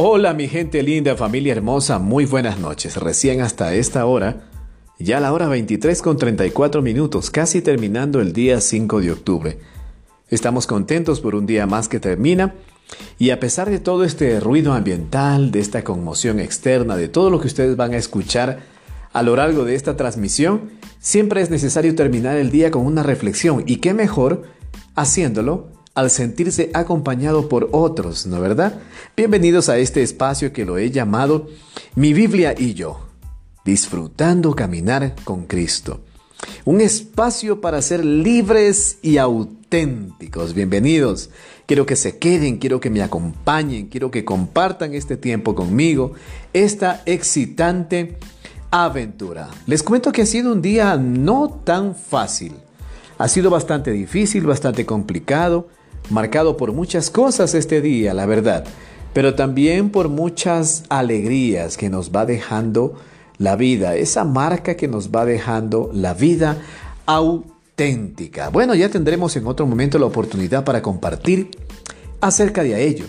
Hola mi gente linda, familia hermosa, muy buenas noches. Recién hasta esta hora, ya la hora 23 con 34 minutos, casi terminando el día 5 de octubre. Estamos contentos por un día más que termina y a pesar de todo este ruido ambiental, de esta conmoción externa, de todo lo que ustedes van a escuchar a lo largo de esta transmisión, siempre es necesario terminar el día con una reflexión y qué mejor haciéndolo al sentirse acompañado por otros, ¿no verdad? Bienvenidos a este espacio que lo he llamado Mi Biblia y yo, disfrutando caminar con Cristo. Un espacio para ser libres y auténticos. Bienvenidos. Quiero que se queden, quiero que me acompañen, quiero que compartan este tiempo conmigo, esta excitante aventura. Les cuento que ha sido un día no tan fácil. Ha sido bastante difícil, bastante complicado marcado por muchas cosas este día, la verdad, pero también por muchas alegrías que nos va dejando la vida, esa marca que nos va dejando la vida auténtica. Bueno, ya tendremos en otro momento la oportunidad para compartir acerca de ello.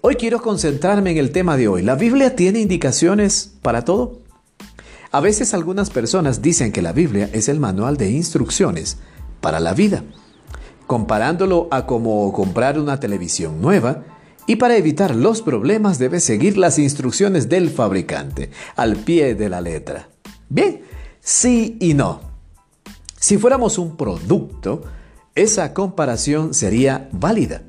Hoy quiero concentrarme en el tema de hoy. ¿La Biblia tiene indicaciones para todo? A veces algunas personas dicen que la Biblia es el manual de instrucciones para la vida comparándolo a como comprar una televisión nueva, y para evitar los problemas debe seguir las instrucciones del fabricante, al pie de la letra. Bien, sí y no. Si fuéramos un producto, esa comparación sería válida.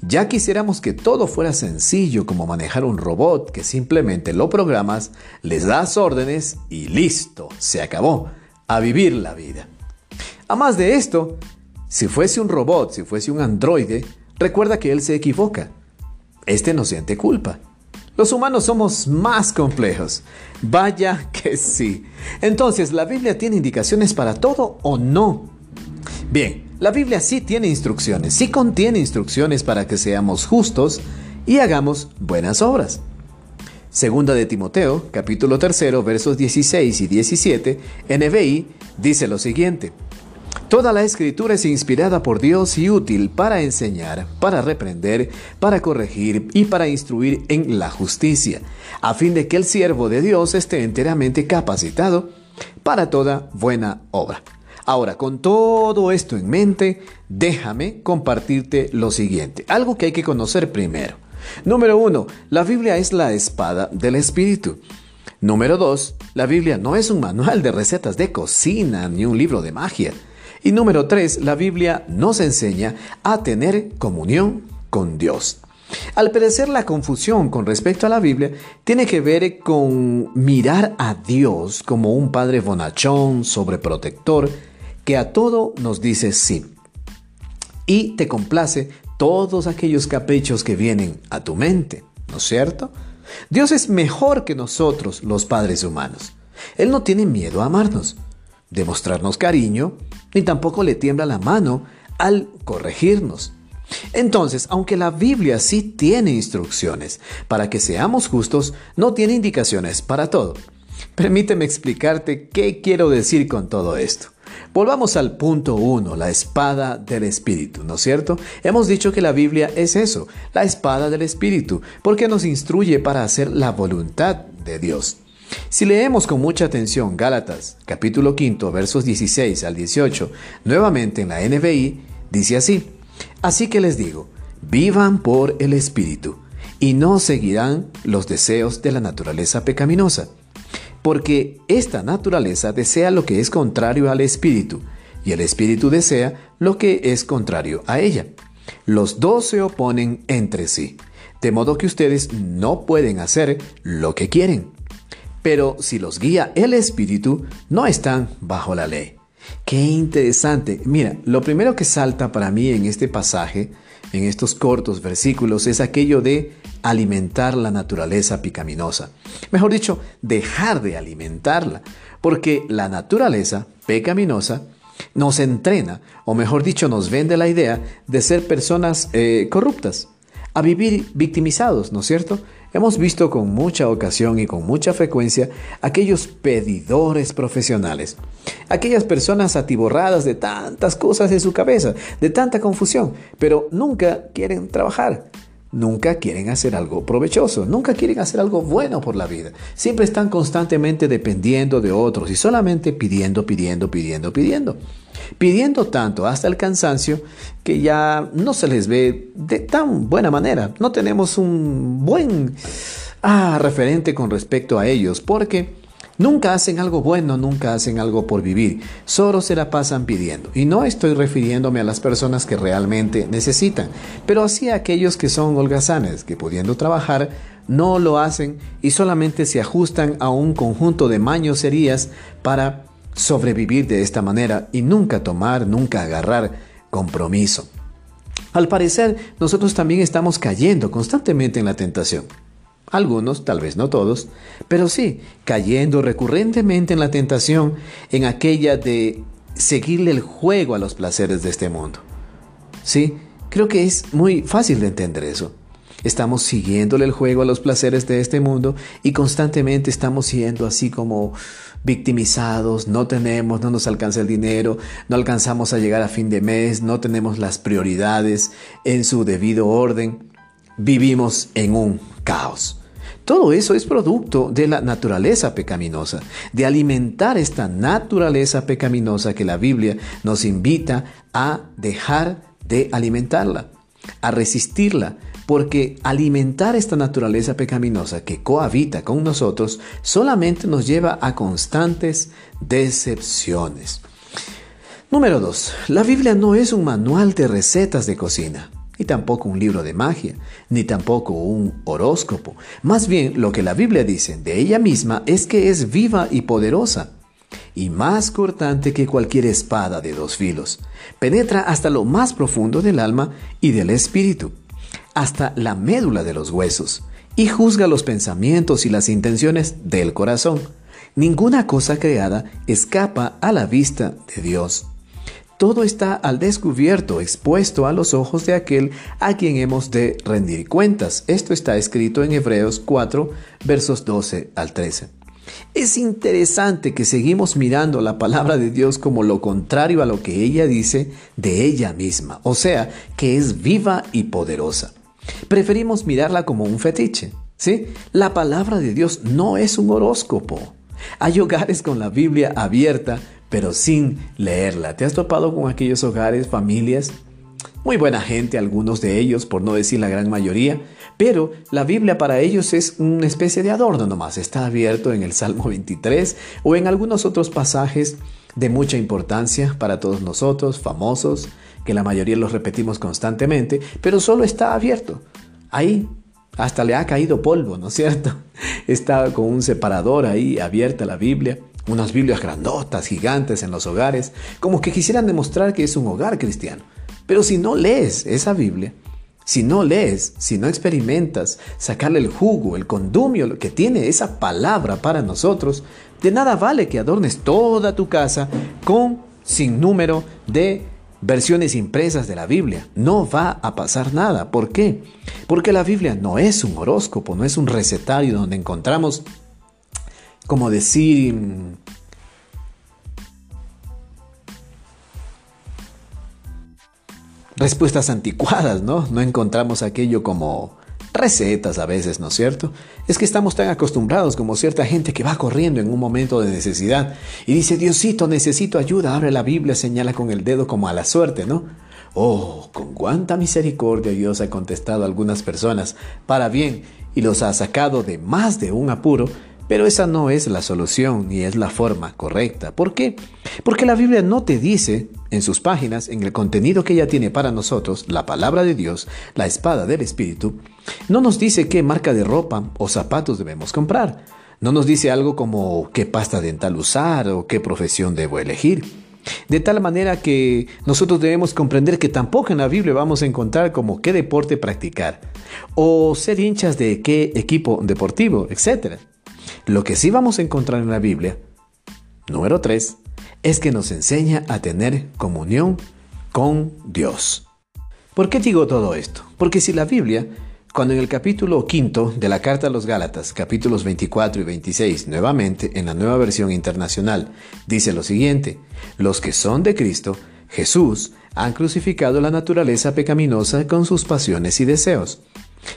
Ya quisiéramos que todo fuera sencillo como manejar un robot que simplemente lo programas, les das órdenes y listo, se acabó, a vivir la vida. A más de esto, si fuese un robot, si fuese un androide, recuerda que él se equivoca. Este no siente culpa. Los humanos somos más complejos. Vaya que sí. Entonces, ¿la Biblia tiene indicaciones para todo o no? Bien, la Biblia sí tiene instrucciones, sí contiene instrucciones para que seamos justos y hagamos buenas obras. Segunda de Timoteo, capítulo 3, versos 16 y 17, NBI, dice lo siguiente. Toda la escritura es inspirada por Dios y útil para enseñar, para reprender, para corregir y para instruir en la justicia, a fin de que el siervo de Dios esté enteramente capacitado para toda buena obra. Ahora, con todo esto en mente, déjame compartirte lo siguiente, algo que hay que conocer primero. Número uno, la Biblia es la espada del Espíritu. Número dos, la Biblia no es un manual de recetas de cocina ni un libro de magia. Y número tres, la Biblia nos enseña a tener comunión con Dios. Al parecer la confusión con respecto a la Biblia tiene que ver con mirar a Dios como un padre bonachón, sobreprotector, que a todo nos dice sí. Y te complace todos aquellos caprichos que vienen a tu mente, ¿no es cierto? Dios es mejor que nosotros, los padres humanos. Él no tiene miedo a amarnos demostrarnos cariño, ni tampoco le tiembla la mano al corregirnos. Entonces, aunque la Biblia sí tiene instrucciones para que seamos justos, no tiene indicaciones para todo. Permíteme explicarte qué quiero decir con todo esto. Volvamos al punto 1, la espada del Espíritu, ¿no es cierto? Hemos dicho que la Biblia es eso, la espada del Espíritu, porque nos instruye para hacer la voluntad de Dios. Si leemos con mucha atención Gálatas, capítulo 5, versos 16 al 18, nuevamente en la NBI, dice así, Así que les digo, vivan por el Espíritu, y no seguirán los deseos de la naturaleza pecaminosa, porque esta naturaleza desea lo que es contrario al Espíritu, y el Espíritu desea lo que es contrario a ella. Los dos se oponen entre sí, de modo que ustedes no pueden hacer lo que quieren. Pero si los guía el Espíritu, no están bajo la ley. Qué interesante. Mira, lo primero que salta para mí en este pasaje, en estos cortos versículos, es aquello de alimentar la naturaleza picaminosa. Mejor dicho, dejar de alimentarla. Porque la naturaleza pecaminosa nos entrena, o mejor dicho, nos vende la idea de ser personas eh, corruptas, a vivir victimizados, ¿no es cierto? Hemos visto con mucha ocasión y con mucha frecuencia aquellos pedidores profesionales, aquellas personas atiborradas de tantas cosas en su cabeza, de tanta confusión, pero nunca quieren trabajar. Nunca quieren hacer algo provechoso, nunca quieren hacer algo bueno por la vida. Siempre están constantemente dependiendo de otros y solamente pidiendo, pidiendo, pidiendo, pidiendo. Pidiendo tanto hasta el cansancio que ya no se les ve de tan buena manera. No tenemos un buen ah, referente con respecto a ellos porque Nunca hacen algo bueno, nunca hacen algo por vivir, solo se la pasan pidiendo. Y no estoy refiriéndome a las personas que realmente necesitan, pero así a aquellos que son holgazanes, que pudiendo trabajar, no lo hacen y solamente se ajustan a un conjunto de mañoserías para sobrevivir de esta manera y nunca tomar, nunca agarrar compromiso. Al parecer, nosotros también estamos cayendo constantemente en la tentación. Algunos, tal vez no todos, pero sí, cayendo recurrentemente en la tentación, en aquella de seguirle el juego a los placeres de este mundo. Sí, creo que es muy fácil de entender eso. Estamos siguiéndole el juego a los placeres de este mundo y constantemente estamos siendo así como victimizados, no tenemos, no nos alcanza el dinero, no alcanzamos a llegar a fin de mes, no tenemos las prioridades en su debido orden, vivimos en un caos. Todo eso es producto de la naturaleza pecaminosa, de alimentar esta naturaleza pecaminosa que la Biblia nos invita a dejar de alimentarla, a resistirla, porque alimentar esta naturaleza pecaminosa que cohabita con nosotros solamente nos lleva a constantes decepciones. Número 2. La Biblia no es un manual de recetas de cocina ni tampoco un libro de magia, ni tampoco un horóscopo. Más bien lo que la Biblia dice de ella misma es que es viva y poderosa, y más cortante que cualquier espada de dos filos. Penetra hasta lo más profundo del alma y del espíritu, hasta la médula de los huesos, y juzga los pensamientos y las intenciones del corazón. Ninguna cosa creada escapa a la vista de Dios. Todo está al descubierto, expuesto a los ojos de aquel a quien hemos de rendir cuentas. Esto está escrito en Hebreos 4, versos 12 al 13. Es interesante que seguimos mirando la palabra de Dios como lo contrario a lo que ella dice de ella misma, o sea, que es viva y poderosa. Preferimos mirarla como un fetiche, ¿sí? La palabra de Dios no es un horóscopo. Hay hogares con la Biblia abierta pero sin leerla. ¿Te has topado con aquellos hogares, familias? Muy buena gente, algunos de ellos, por no decir la gran mayoría, pero la Biblia para ellos es una especie de adorno nomás. Está abierto en el Salmo 23 o en algunos otros pasajes de mucha importancia para todos nosotros, famosos, que la mayoría los repetimos constantemente, pero solo está abierto. Ahí hasta le ha caído polvo, ¿no es cierto? Está con un separador ahí abierta la Biblia unas Biblias grandotas, gigantes en los hogares, como que quisieran demostrar que es un hogar cristiano. Pero si no lees esa Biblia, si no lees, si no experimentas sacarle el jugo, el condumio que tiene esa palabra para nosotros, de nada vale que adornes toda tu casa con sin número de versiones impresas de la Biblia. No va a pasar nada. ¿Por qué? Porque la Biblia no es un horóscopo, no es un recetario donde encontramos como decir, respuestas anticuadas, ¿no? No encontramos aquello como recetas a veces, ¿no es cierto? Es que estamos tan acostumbrados como cierta gente que va corriendo en un momento de necesidad y dice, Diosito, necesito ayuda, abre la Biblia, señala con el dedo como a la suerte, ¿no? Oh, con cuánta misericordia Dios ha contestado a algunas personas para bien y los ha sacado de más de un apuro pero esa no es la solución ni es la forma correcta. ¿Por qué? Porque la Biblia no te dice en sus páginas, en el contenido que ella tiene para nosotros, la palabra de Dios, la espada del Espíritu, no nos dice qué marca de ropa o zapatos debemos comprar. No nos dice algo como qué pasta dental usar o qué profesión debo elegir. De tal manera que nosotros debemos comprender que tampoco en la Biblia vamos a encontrar como qué deporte practicar o ser hinchas de qué equipo deportivo, etc. Lo que sí vamos a encontrar en la Biblia, número 3, es que nos enseña a tener comunión con Dios. ¿Por qué digo todo esto? Porque si la Biblia, cuando en el capítulo quinto de la carta a los Gálatas, capítulos 24 y 26, nuevamente en la nueva versión internacional, dice lo siguiente, los que son de Cristo, Jesús, han crucificado la naturaleza pecaminosa con sus pasiones y deseos.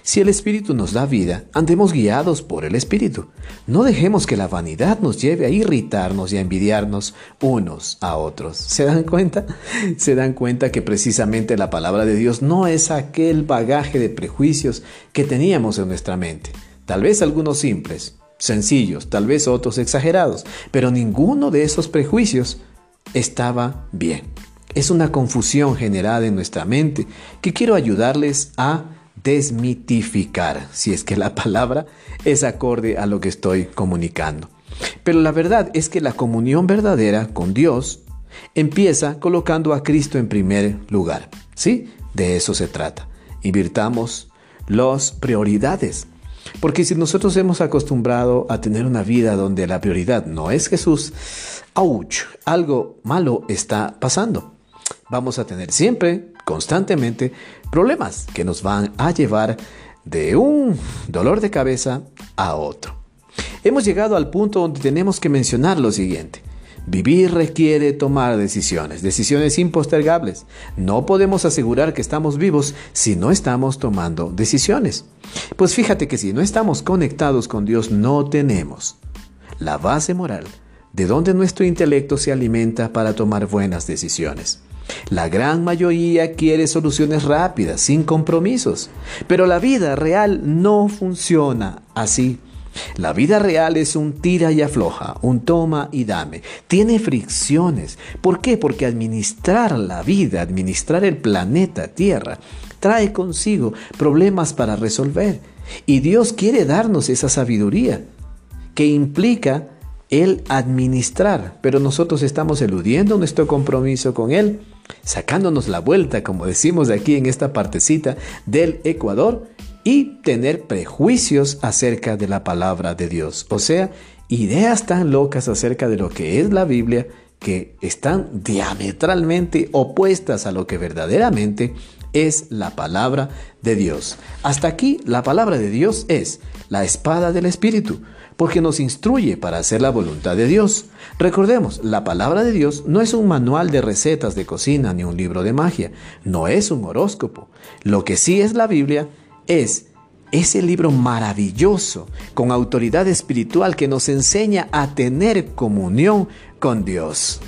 Si el Espíritu nos da vida, andemos guiados por el Espíritu. No dejemos que la vanidad nos lleve a irritarnos y a envidiarnos unos a otros. ¿Se dan cuenta? Se dan cuenta que precisamente la palabra de Dios no es aquel bagaje de prejuicios que teníamos en nuestra mente. Tal vez algunos simples, sencillos, tal vez otros exagerados, pero ninguno de esos prejuicios estaba bien. Es una confusión generada en nuestra mente que quiero ayudarles a desmitificar, si es que la palabra es acorde a lo que estoy comunicando. Pero la verdad es que la comunión verdadera con Dios empieza colocando a Cristo en primer lugar. ¿Sí? De eso se trata. Invirtamos las prioridades. Porque si nosotros hemos acostumbrado a tener una vida donde la prioridad no es Jesús, ¡ouch! Algo malo está pasando. Vamos a tener siempre, constantemente, problemas que nos van a llevar de un dolor de cabeza a otro. Hemos llegado al punto donde tenemos que mencionar lo siguiente. Vivir requiere tomar decisiones, decisiones impostergables. No podemos asegurar que estamos vivos si no estamos tomando decisiones. Pues fíjate que si no estamos conectados con Dios no tenemos la base moral de donde nuestro intelecto se alimenta para tomar buenas decisiones. La gran mayoría quiere soluciones rápidas, sin compromisos, pero la vida real no funciona así. La vida real es un tira y afloja, un toma y dame. Tiene fricciones. ¿Por qué? Porque administrar la vida, administrar el planeta Tierra, trae consigo problemas para resolver. Y Dios quiere darnos esa sabiduría que implica el administrar, pero nosotros estamos eludiendo nuestro compromiso con Él sacándonos la vuelta, como decimos aquí en esta partecita del Ecuador, y tener prejuicios acerca de la palabra de Dios. O sea, ideas tan locas acerca de lo que es la Biblia que están diametralmente opuestas a lo que verdaderamente es la palabra de Dios. Hasta aquí la palabra de Dios es la espada del Espíritu porque nos instruye para hacer la voluntad de Dios. Recordemos, la palabra de Dios no es un manual de recetas de cocina ni un libro de magia, no es un horóscopo. Lo que sí es la Biblia es ese libro maravilloso con autoridad espiritual que nos enseña a tener comunión con Dios.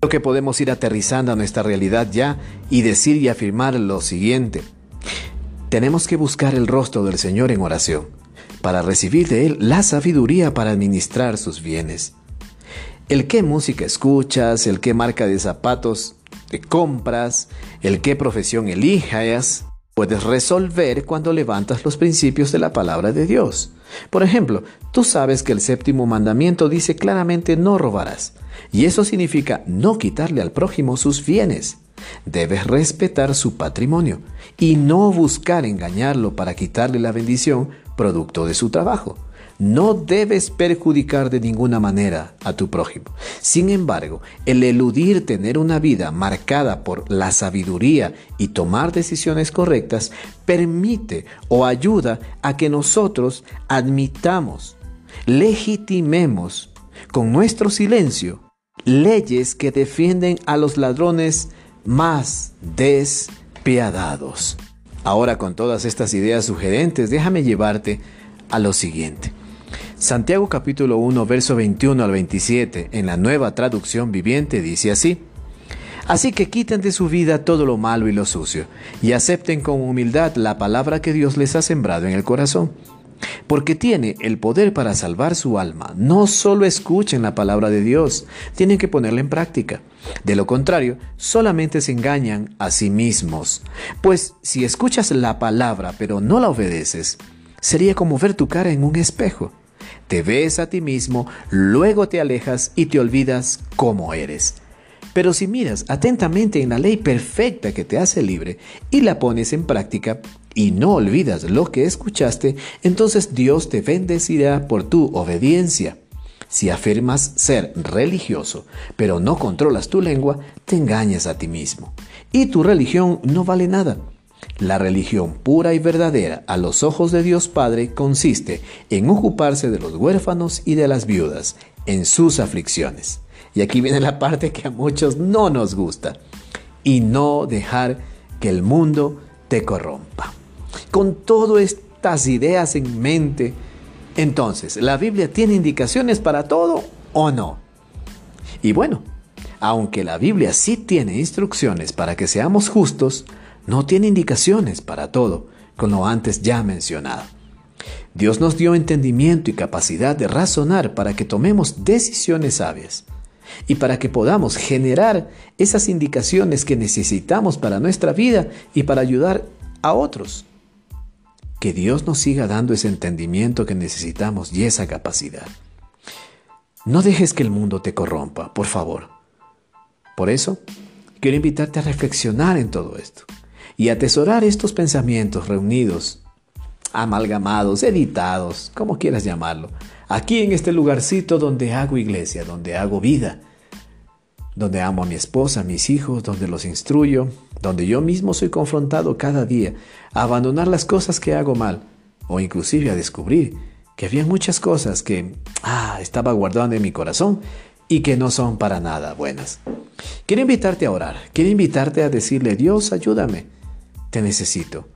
Creo que podemos ir aterrizando a nuestra realidad ya y decir y afirmar lo siguiente. Tenemos que buscar el rostro del Señor en oración para recibir de Él la sabiduría para administrar sus bienes. El qué música escuchas, el qué marca de zapatos te compras, el qué profesión elijas, puedes resolver cuando levantas los principios de la palabra de Dios. Por ejemplo, tú sabes que el séptimo mandamiento dice claramente no robarás, y eso significa no quitarle al prójimo sus bienes. Debes respetar su patrimonio y no buscar engañarlo para quitarle la bendición producto de su trabajo. No debes perjudicar de ninguna manera a tu prójimo. Sin embargo, el eludir tener una vida marcada por la sabiduría y tomar decisiones correctas permite o ayuda a que nosotros admitamos, legitimemos con nuestro silencio leyes que defienden a los ladrones más despiadados. Ahora con todas estas ideas sugerentes, déjame llevarte a lo siguiente. Santiago capítulo 1, verso 21 al 27, en la nueva traducción viviente, dice así. Así que quiten de su vida todo lo malo y lo sucio, y acepten con humildad la palabra que Dios les ha sembrado en el corazón porque tiene el poder para salvar su alma. No solo escuchen la palabra de Dios, tienen que ponerla en práctica. De lo contrario, solamente se engañan a sí mismos. Pues si escuchas la palabra pero no la obedeces, sería como ver tu cara en un espejo. Te ves a ti mismo, luego te alejas y te olvidas cómo eres. Pero si miras atentamente en la ley perfecta que te hace libre y la pones en práctica, y no olvidas lo que escuchaste, entonces Dios te bendecirá por tu obediencia. Si afirmas ser religioso, pero no controlas tu lengua, te engañas a ti mismo. Y tu religión no vale nada. La religión pura y verdadera a los ojos de Dios Padre consiste en ocuparse de los huérfanos y de las viudas en sus aflicciones. Y aquí viene la parte que a muchos no nos gusta. Y no dejar que el mundo te corrompa. con todas estas ideas en mente, entonces, ¿la Biblia tiene indicaciones para todo o no? Y bueno, aunque la Biblia sí tiene instrucciones para que seamos justos, no tiene indicaciones para todo, con lo antes ya mencionado. Dios nos dio entendimiento y capacidad de razonar para que tomemos decisiones sabias y para que podamos generar esas indicaciones que necesitamos para nuestra vida y para ayudar a otros. Que Dios nos siga dando ese entendimiento que necesitamos y esa capacidad. No dejes que el mundo te corrompa, por favor. Por eso, quiero invitarte a reflexionar en todo esto y atesorar estos pensamientos reunidos, amalgamados, editados, como quieras llamarlo, aquí en este lugarcito donde hago iglesia, donde hago vida, donde amo a mi esposa, a mis hijos, donde los instruyo, donde yo mismo soy confrontado cada día a abandonar las cosas que hago mal, o inclusive a descubrir que había muchas cosas que ah, estaba guardando en mi corazón y que no son para nada buenas. Quiero invitarte a orar, quiero invitarte a decirle, Dios, ayúdame, te necesito,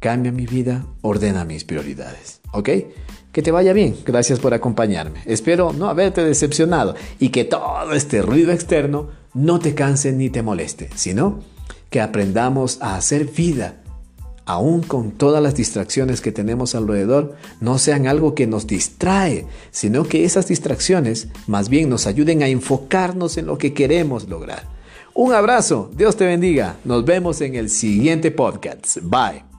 cambia mi vida, ordena mis prioridades, ¿ok? Que te vaya bien, gracias por acompañarme. Espero no haberte decepcionado y que todo este ruido externo no te canse ni te moleste, sino que aprendamos a hacer vida, aún con todas las distracciones que tenemos alrededor, no sean algo que nos distrae, sino que esas distracciones más bien nos ayuden a enfocarnos en lo que queremos lograr. Un abrazo, Dios te bendiga, nos vemos en el siguiente podcast. Bye.